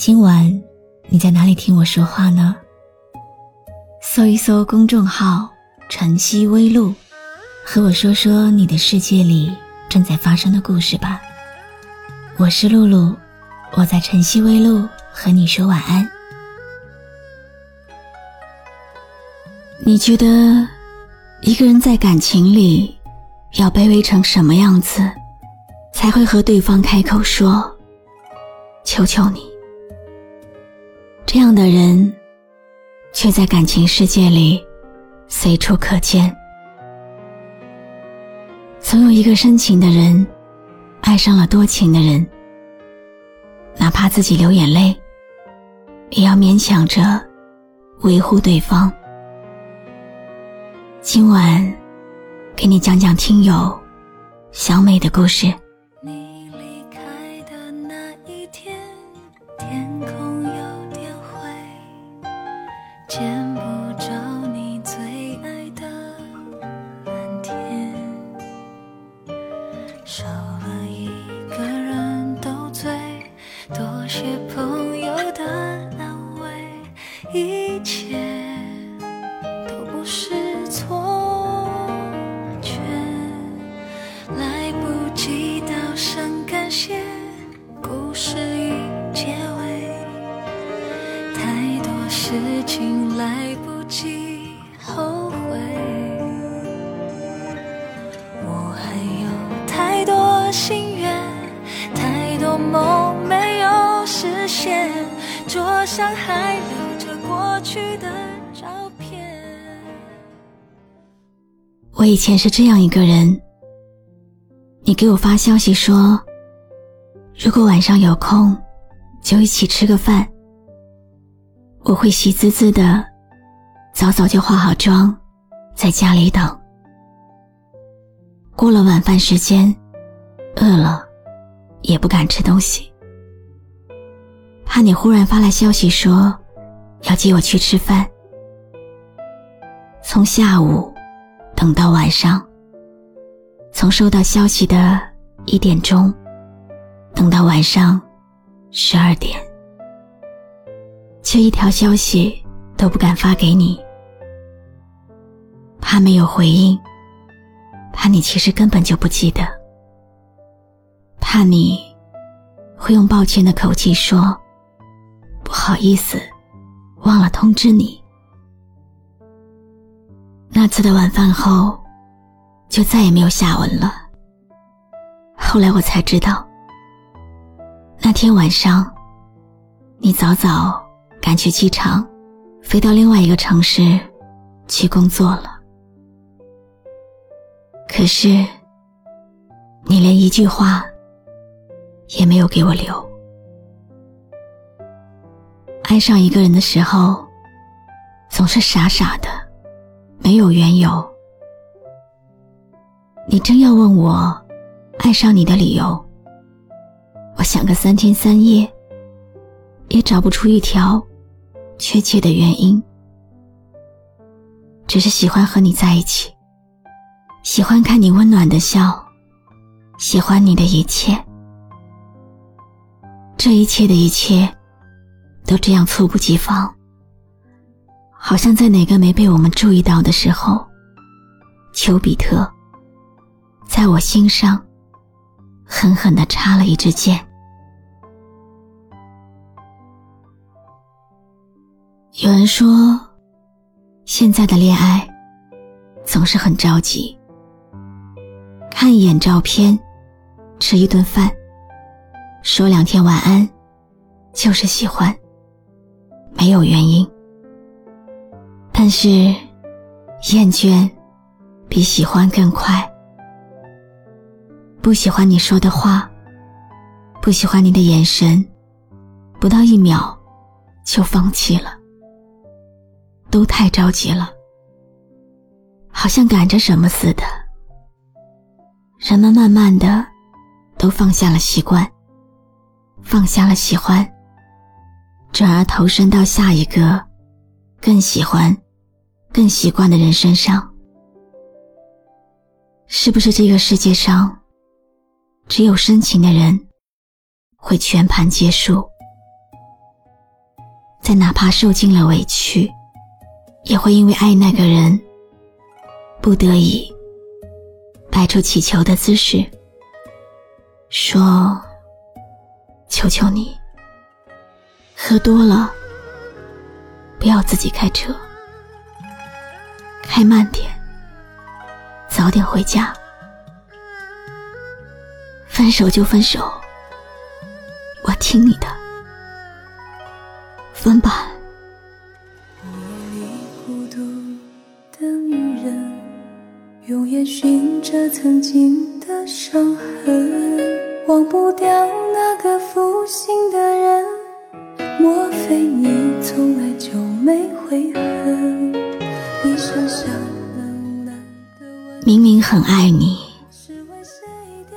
今晚你在哪里听我说话呢？搜一搜公众号“晨曦微露”，和我说说你的世界里正在发生的故事吧。我是露露，我在晨曦微露和你说晚安。你觉得一个人在感情里要卑微成什么样子，才会和对方开口说“求求你”？这样的人，却在感情世界里随处可见。总有一个深情的人，爱上了多情的人，哪怕自己流眼泪，也要勉强着维护对方。今晚，给你讲讲听友小美的故事。些朋友的安慰一切都不是错觉。来不及道声感谢故事已结尾太多事情来不及后桌上还留着过去的照片。我以前是这样一个人，你给我发消息说，如果晚上有空，就一起吃个饭。我会喜滋滋的，早早就化好妆，在家里等。过了晚饭时间，饿了，也不敢吃东西，怕你忽然发来消息说要接我去吃饭。从下午等到晚上，从收到消息的一点钟，等到晚上十二点。却一条消息都不敢发给你，怕没有回应，怕你其实根本就不记得，怕你会用抱歉的口气说不好意思，忘了通知你。那次的晚饭后，就再也没有下文了。后来我才知道，那天晚上，你早早。赶去机场，飞到另外一个城市去工作了。可是，你连一句话也没有给我留。爱上一个人的时候，总是傻傻的，没有缘由。你真要问我爱上你的理由，我想个三天三夜，也找不出一条。确切的原因，只是喜欢和你在一起，喜欢看你温暖的笑，喜欢你的一切，这一切的一切，都这样猝不及防，好像在哪个没被我们注意到的时候，丘比特在我心上狠狠的插了一支箭。有人说，现在的恋爱总是很着急。看一眼照片，吃一顿饭，说两天晚安，就是喜欢，没有原因。但是，厌倦比喜欢更快。不喜欢你说的话，不喜欢你的眼神，不到一秒就放弃了，都太着急了，好像赶着什么似的。人们慢慢的都放下了习惯，放下了喜欢，转而投身到下一个更喜欢、更习惯的人身上。是不是这个世界上只有深情的人会全盘皆输？在哪怕受尽了委屈，也会因为爱那个人，不得已摆出乞求的姿势，说：“求求你，喝多了不要自己开车，开慢点。”早点回家，分手就分手，我听你的，分吧。夜里孤独的女人，用眼寻着曾经的伤痕，忘不掉那个负心。莫非你从来就没悔恨？你身上。明明很爱你，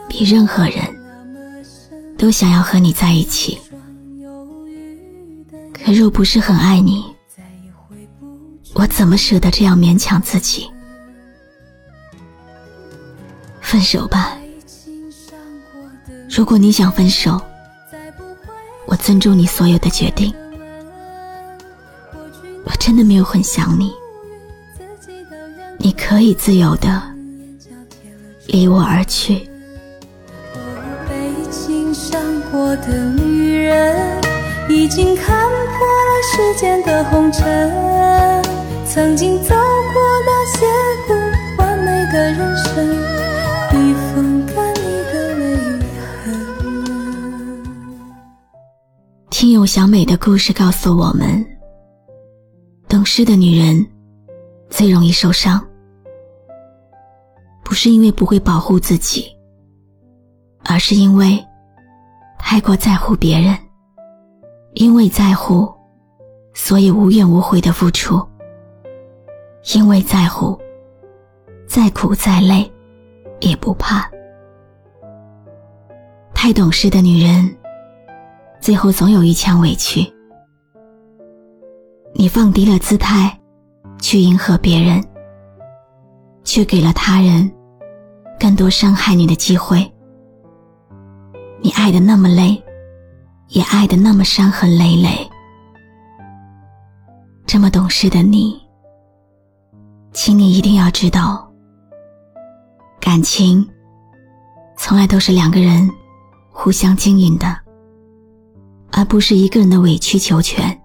比任何人都想要和你在一起，可若不是很爱你，我怎么舍得这样勉强自己？分手吧。如果你想分手，我尊重你所有的决定。我真的没有很想你，你可以自由的。离我而去。被情伤过的女人，已经看破了世间的红尘。曾经走过那些不完美的人生，听友小美的故事告诉我们：懂事的女人最容易受伤。不是因为不会保护自己，而是因为太过在乎别人。因为在乎，所以无怨无悔的付出。因为在乎，再苦再累也不怕。太懂事的女人，最后总有一腔委屈。你放低了姿态，去迎合别人。却给了他人更多伤害你的机会。你爱的那么累，也爱的那么伤痕累累。这么懂事的你，请你一定要知道，感情从来都是两个人互相经营的，不是一个人的委曲求全。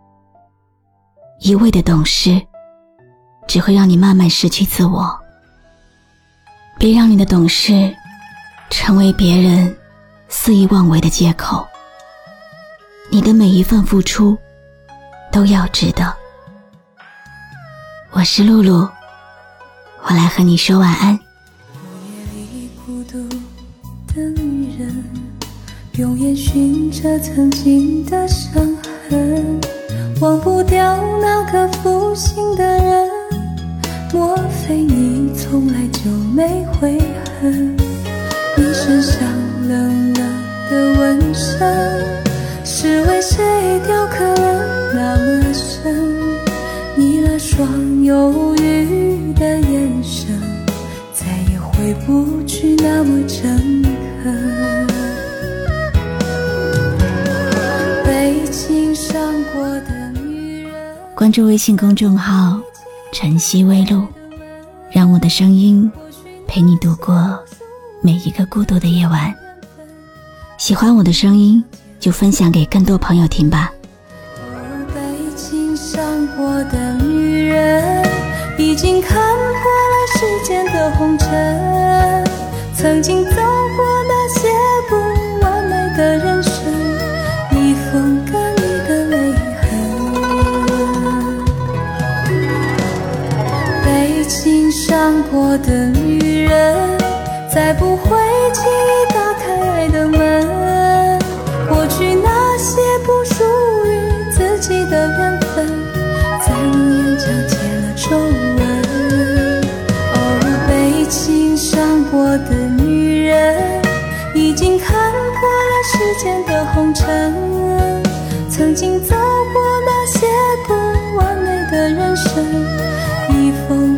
一味的懂事，只会让你慢慢失去自我。别让你的懂事成为别人肆意妄为的借口。你的每一份付出都要值得。我是露露，我来和你说晚安。用眼寻着曾经的伤痕，忘不掉那个负心的人。莫非你从来就没悔恨？你身上冷冷的纹身，是为谁雕刻了那么深？你那双忧郁的眼神，再也回不去那么诚恳。关注微信公众号。晨曦微露，让我的声音陪你度过每一个孤独的夜晚。喜欢我的声音，就分享给更多朋友听吧。被情伤过的女人，已经看破了世间的红尘。曾经走过不属于自己的缘分，在你眼角起了皱纹。哦，被情伤过的女人，已经看破了世间的红尘。曾经走过那些不完美的人生，一封。